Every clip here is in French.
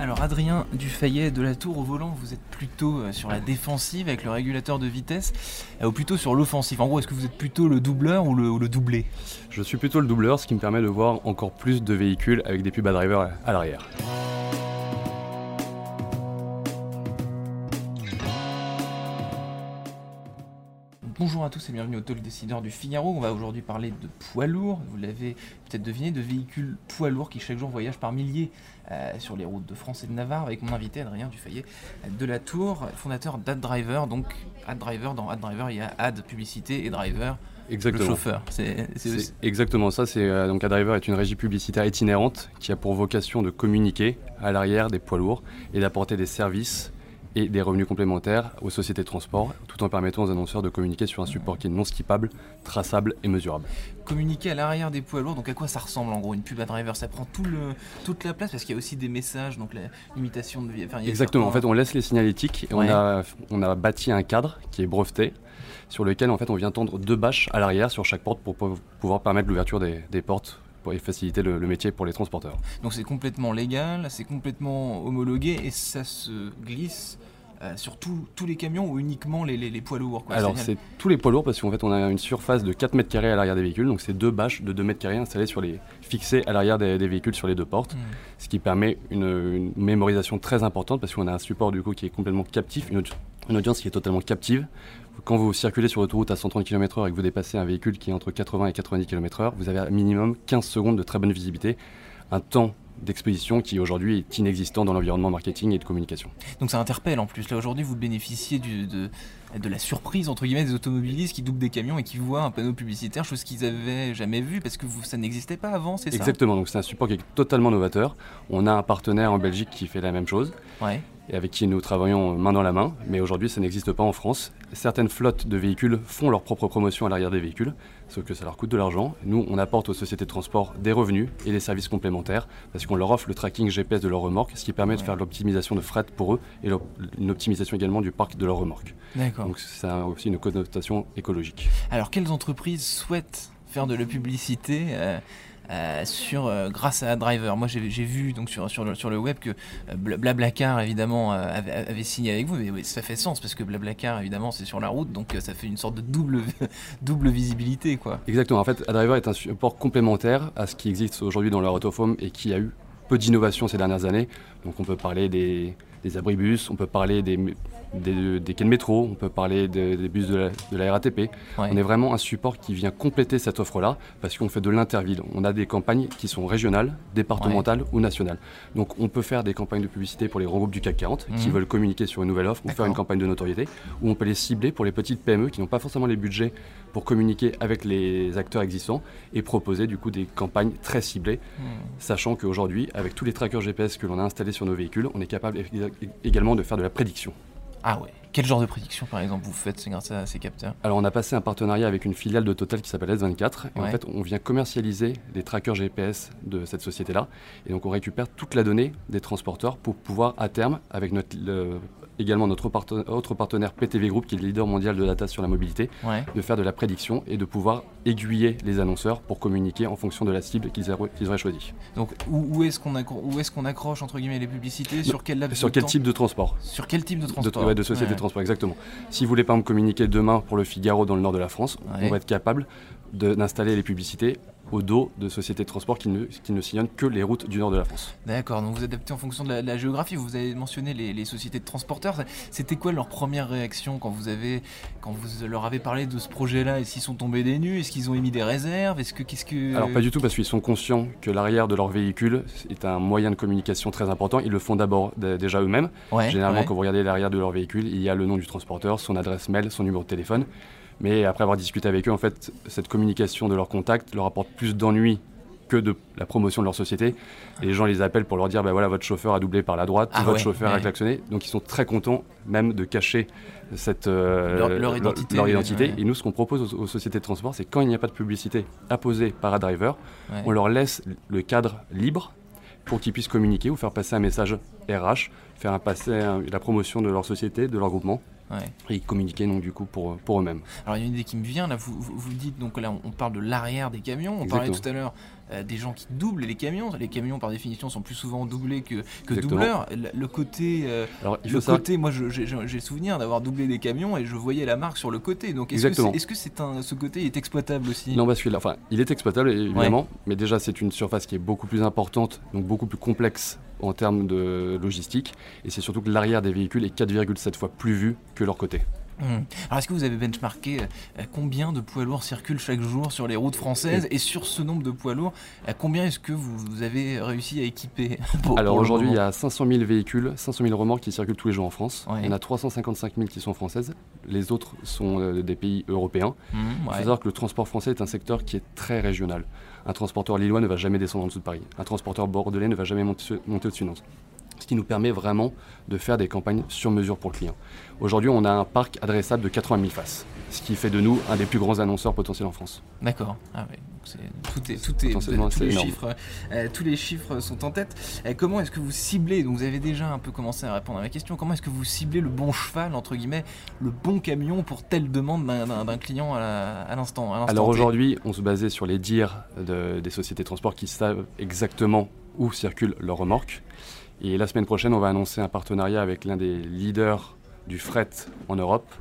Alors Adrien Dufayet de la Tour au volant, vous êtes plutôt euh, sur la défensive avec le régulateur de vitesse euh, ou plutôt sur l'offensif En gros, est-ce que vous êtes plutôt le doubleur ou le, ou le doublé? Je suis plutôt le doubleur, ce qui me permet de voir encore plus de véhicules avec des pubs à driver à l'arrière. Bonjour à tous et bienvenue au Talk Décideur du Figaro. On va aujourd'hui parler de poids lourds, vous l'avez peut-être deviné, de véhicules poids lourds qui chaque jour voyagent par milliers euh, sur les routes de France et de Navarre avec mon invité Adrien Dufayet de la Tour, fondateur d'AdDriver. Donc AdDriver, dans AdDriver il y a Ad publicité et Driver. Exactement. Le chauffeur. C'est exactement ça. C'est euh, donc AdDriver est une régie publicitaire itinérante qui a pour vocation de communiquer à l'arrière des poids lourds et d'apporter des services et des revenus complémentaires aux sociétés de transport, tout en permettant aux annonceurs de communiquer sur un support qui est non skippable, traçable et mesurable. Communiquer à l'arrière des poids lourds, donc à quoi ça ressemble en gros une pub à driver? Ça prend tout le, toute la place parce qu'il y a aussi des messages, donc la limitation de vie. Exactement, en fait on laisse les signalétiques et on, a, on a bâti un cadre qui est breveté sur lequel en fait on vient tendre deux bâches à l'arrière sur chaque porte pour pouvoir permettre l'ouverture des, des portes pour faciliter le, métier pour les transporteurs. Donc c'est complètement légal, c'est complètement homologué et ça se glisse euh, sur tous les camions ou uniquement les, poids lourds Alors c'est tous les poids lourds parce qu'en fait on a une surface de 4 mètres carrés à l'arrière des véhicules, donc c'est deux bâches de 2 mètres carrés installées sur les, fixées à l'arrière des, véhicules sur les deux portes, hmm. ce qui permet une, mémorisation très importante parce qu'on a un support du coup qui est complètement captif, une audience qui est totalement captive quand vous circulez sur l'autoroute à 130 km/h et que vous dépassez un véhicule qui est entre 80 et 90 km/h, vous avez un minimum 15 secondes de très bonne visibilité, un temps d'exposition qui aujourd'hui est inexistant dans l'environnement marketing et de communication. Donc ça interpelle en plus. Là aujourd'hui, vous bénéficiez du, de, de, la surprise entre guillemets des automobilistes qui doublent des camions et qui voient un panneau publicitaire, chose qu'ils avaient jamais vu parce que vous, ça n'existait pas avant, c'est ça? Exactement. Donc c'est un support qui est totalement novateur. On a un partenaire en Belgique qui fait la même chose. Ouais et avec qui nous travaillons main dans la main, mais aujourd'hui ça n'existe pas en France. Certaines flottes de véhicules font leur propre promotion à l'arrière des véhicules, sauf que ça leur coûte de l'argent. Nous, on apporte aux sociétés de transport des revenus et des services complémentaires, parce qu'on leur offre le tracking GPS de leurs remorques, ce qui permet de faire l'optimisation de fret pour eux et une optimisation également du parc de leurs remorques. Donc ça a aussi une connotation écologique. Alors quelles entreprises souhaitent faire de la publicité euh, euh, sur, euh, grâce à Driver. Moi, j'ai vu donc sur, sur, le, sur le web que euh, Blablacar, évidemment, avait, signé avec vous. Mais ça fait sens parce que Blablacar, évidemment, c'est sur la route, donc ça fait une sorte de double, double visibilité. Quoi. Exactement. En fait, Driver est un support complémentaire à ce qui existe aujourd'hui dans leur autoforme et qui a eu peu d'innovation ces dernières années. Donc, on peut parler des, des abribus, on peut parler des, des, des quais de métro, on peut parler des, bus de la, RATP. On est vraiment un support qui vient compléter cette offre-là parce qu'on fait de l'interville. On a des campagnes qui sont régionales, départementales ou nationales. Donc on peut faire des campagnes de publicité pour les grands groupes du CAC 40 qui mhm. veulent communiquer sur une nouvelle offre ou faire une campagne de notoriété, ou on peut les cibler pour les petites PME qui n'ont pas forcément les budgets pour communiquer avec les acteurs existants et proposer du coup des campagnes très ciblées, mhm. sachant qu'aujourd'hui, avec tous les trackers GPS que l'on a installés sur nos véhicules, on est capable également de faire de la prédiction. Ah ouais. Quel genre de prédiction, par exemple, vous faites grâce à ces capteurs? Alors, on a passé un partenariat avec une filiale de Total qui s'appelle S24. Et en fait, on vient commercialiser les trackers GPS de cette société-là. Et donc, on récupère toute la donnée des transporteurs pour pouvoir, à terme, avec notre également notre autre partenaire PTV Group, qui est le leader mondial de data sur la mobilité, de faire de la prédiction et de pouvoir aiguiller les annonceurs pour communiquer en fonction de la cible qu'ils auraient choisie. Donc où, est-ce qu'on accroche entre guillemets les publicités? Sur quel Sur quel type de transport? Sur quel type de transport? De, de société de transport, exactement. Si vous voulez pas me communiquer demain pour le Figaro dans le nord de la France, on va être capable d'installer les publicités au dos de sociétés de transport qui ne, qui ne sillonnent que les routes du nord de la France. D'accord, donc vous adaptez en fonction de la, géographie. Vous avez mentionné les, sociétés de transporteurs. C'était quoi leur première réaction quand vous, avez, quand vous leur avez parlé de ce projet-là? Est-ce qu'ils sont tombés des nues? Est-ce qu'ils ont émis des réserves? Est-ce que, qu'est-ce que... Alors pas du tout, parce qu'ils sont conscients que l'arrière de leur véhicule est un moyen de communication très important. Ils le font d'abord déjà eux-mêmes. Généralement, quand vous regardez l'arrière de leur véhicule, il y a le nom du transporteur, son adresse mail, son numéro de téléphone. Mais après avoir discuté avec eux, en fait, cette communication de leur contact leur apporte plus d'ennuis que de la promotion de leur société. Et les gens les appellent pour leur dire bah voilà, votre chauffeur a doublé par la droite, ah votre chauffeur a klaxonné. Donc ils sont très contents même de cacher cette, euh, leur, identité. Et nous, ce qu'on propose aux, sociétés de transport, c'est quand il n'y a pas de publicité apposée par un driver, on leur laisse le cadre libre pour qu'ils puissent communiquer ou faire passer un message RH, faire passer la promotion de leur société, de leur groupement et ils communiquaient donc du coup pour, pour eux-mêmes. Alors il y a une idée qui me vient, là. Vous, vous, dites, donc là on parle de l'arrière des camions, on parlait tout à l'heure euh, des gens qui doublent les camions. Les camions, par définition, sont plus souvent doublés que, que doubleurs. Le, côté, euh, Alors, il le côté, moi, j'ai souvenir d'avoir doublé des camions et je voyais la marque sur le côté. Donc, est-ce que, un, ce côté est exploitable aussi? Non, parce que, enfin, il est exploitable évidemment, mais déjà c'est une surface qui est beaucoup plus importante, donc beaucoup plus complexe en termes de logistique, et c'est surtout que l'arrière des véhicules est 4,7 fois plus vu que leur côté. Hmm. Alors est-ce que vous avez benchmarké euh, combien de poids lourds circulent chaque jour sur les routes françaises et sur ce nombre de poids lourds, euh, combien est-ce que vous avez réussi à équiper Alors aujourd'hui il y a 500 000 véhicules, 500 000 remorques qui circulent tous les jours en France. Il y en a 355 000 qui sont françaises, les autres sont euh, des pays européens. Hmm, il faut savoir que le transport français est un secteur qui est très régional. Un transporteur lillois ne va jamais descendre en dessous de Paris. Un transporteur bordelais ne va jamais monter, monter au-dessus de Nantes ce qui nous permet vraiment de faire des campagnes sur mesure pour le client. Aujourd'hui, on a un parc adressable de 80 000 faces, ce qui fait de nous un des plus grands annonceurs potentiels en France. D'accord. Ah tout est, tout est, tous, les chiffres, euh, tous les chiffres sont en tête. Euh, comment est-ce que vous ciblez Donc vous avez déjà un peu commencé à répondre à ma question. Comment est-ce que vous ciblez le bon cheval entre guillemets, le bon camion pour telle demande d'un client à l'instant Alors aujourd'hui, on se basait sur les dires des sociétés de transport qui savent exactement où circulent leurs remorques. Et la semaine prochaine, on va annoncer un partenariat avec l'un des leaders du fret en Europe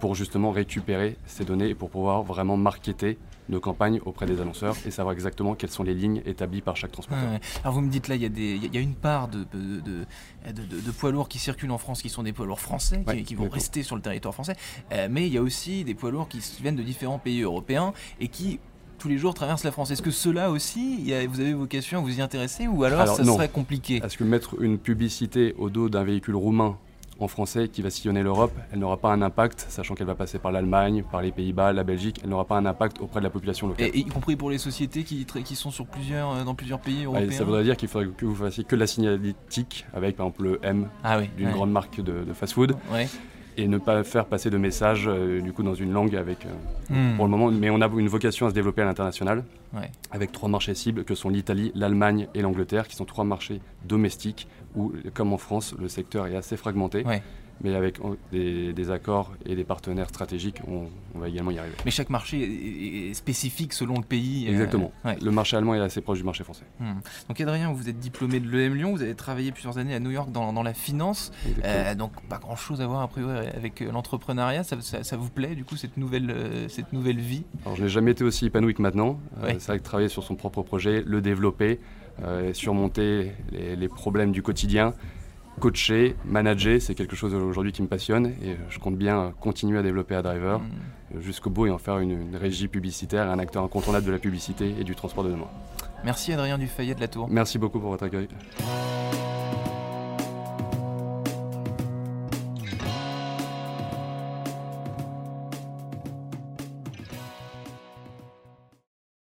pour justement récupérer ces données et pour pouvoir vraiment marketer nos campagnes auprès des annonceurs et savoir exactement quelles sont les lignes établies par chaque transporteur. Alors vous me dites là, il y, a une part de, de, poids lourds qui circulent en France qui sont des poids lourds français, qui, vont rester sur le territoire français, euh, mais il y a aussi des poids lourds qui viennent de différents pays européens et qui tous les jours traversent la France. Est-ce que cela aussi, vous avez vocation à vous y intéresser ou alors, ça serait compliqué? Est-ce que mettre une publicité au dos d'un véhicule roumain en français qui va sillonner l'Europe, elle n'aura pas un impact, sachant qu'elle va passer par l'Allemagne, par les Pays-Bas, la Belgique, elle n'aura pas un impact auprès de la population locale. Et, y compris pour les sociétés qui, qui sont sur plusieurs, euh, dans plusieurs pays européens Ça voudrait dire qu'il faudrait que vous fassiez que la signalétique avec par exemple le M ah d'une grande marque de, fast-food et ne pas faire passer de messages euh, du coup dans une langue avec euh, hmm. pour le moment. Mais on a une vocation à se développer à l'international avec trois marchés cibles que sont l'Italie, l'Allemagne et l'Angleterre qui sont trois marchés domestiques où comme en France le secteur est assez fragmenté mais avec des, accords et des partenaires stratégiques, on, va également y arriver. Mais chaque marché est, spécifique selon le pays. Euh, Exactement. Le marché allemand est assez proche du marché français. Hmm. Donc Adrien, vous êtes diplômé de l'EM Lyon, vous avez travaillé plusieurs années à New York dans, la finance, euh, donc pas grand-chose à voir a priori avec euh, l'entrepreneuriat. Ça, vous plaît du coup cette nouvelle, cette nouvelle vie? Alors je n'ai jamais été aussi épanoui que maintenant. C'est vrai que travailler sur son propre projet, le développer, surmonter les problèmes du quotidien coacher, manager, c'est quelque chose aujourd'hui qui me passionne et je compte bien continuer à développer à Driver mm. jusqu'au bout et en faire une, régie publicitaire, un acteur incontournable de la publicité et du transport de demain. Merci Adrien Dufayet de la Tour. Merci beaucoup pour votre accueil.